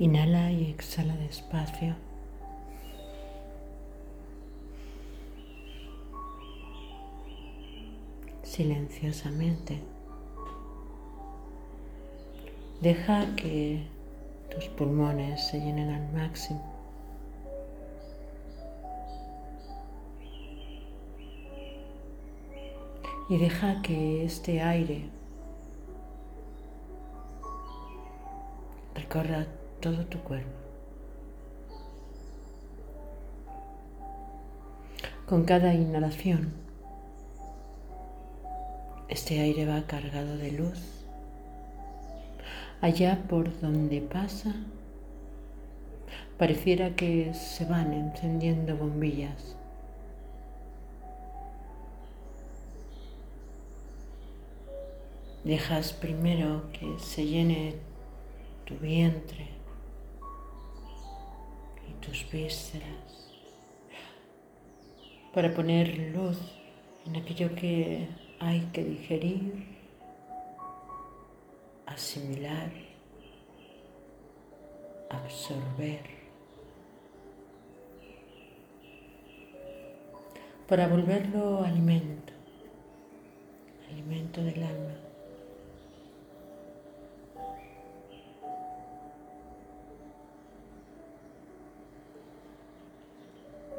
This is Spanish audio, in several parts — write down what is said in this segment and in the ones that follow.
Inhala y exhala despacio. Silenciosamente. Deja que tus pulmones se llenen al máximo. Y deja que este aire recorra todo tu cuerpo. Con cada inhalación, este aire va cargado de luz. Allá por donde pasa, pareciera que se van encendiendo bombillas. Dejas primero que se llene tu vientre tus vísceras para poner luz en aquello que hay que digerir, asimilar, absorber, para volverlo alimento, alimento del alma.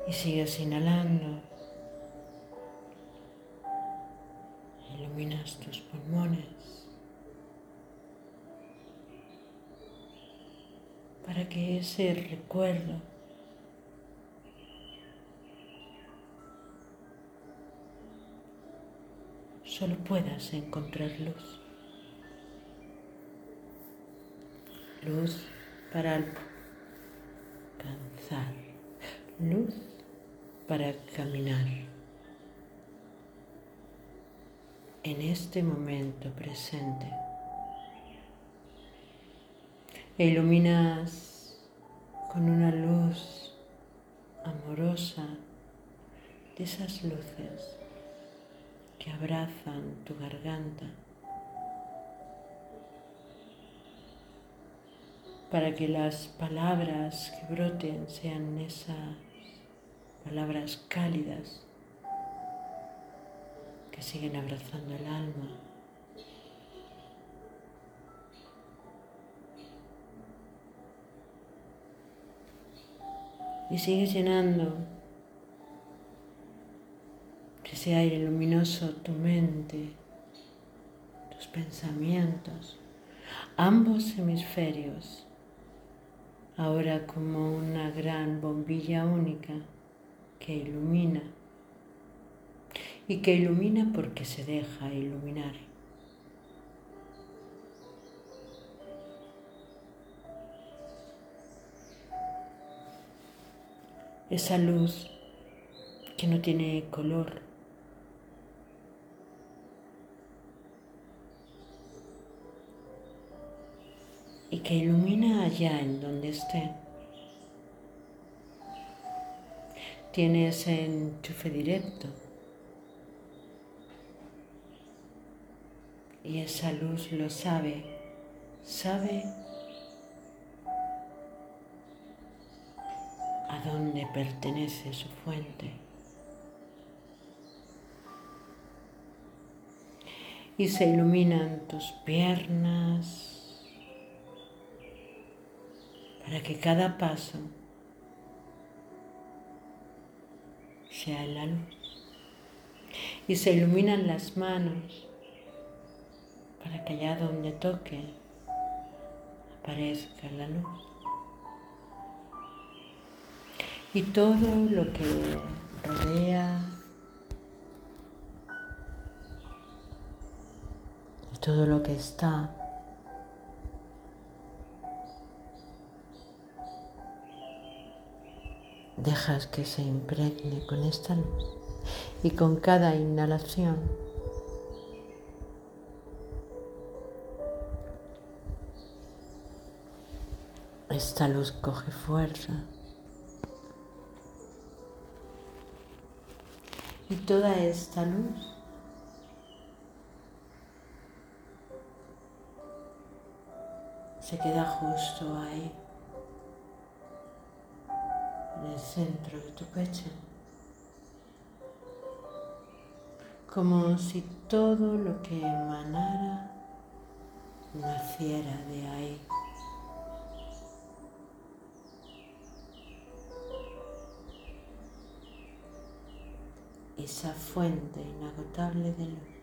Y sigues inhalando. Iluminas tus pulmones. Para que ese recuerdo solo puedas encontrar luz. Luz para alcanzar. Luz para caminar en este momento presente. E iluminas con una luz amorosa de esas luces que abrazan tu garganta para que las palabras que broten sean esas palabras cálidas que siguen abrazando el alma. Y sigues llenando ese aire luminoso tu mente, tus pensamientos, ambos hemisferios, ahora como una gran bombilla única que ilumina y que ilumina porque se deja iluminar. Esa luz que no tiene color. Y que ilumina allá en donde esté. Tienes enchufe directo. Y esa luz lo sabe, sabe a dónde pertenece su fuente. Y se iluminan tus piernas para que cada paso sea la luz. Y se iluminan las manos para que allá donde toque aparezca la luz. Y todo lo que rodea y todo lo que está dejas que se impregne con esta luz y con cada inhalación. Esta luz coge fuerza y toda esta luz se queda justo ahí el centro de tu pecho, como si todo lo que emanara naciera de ahí. esa fuente inagotable de luz.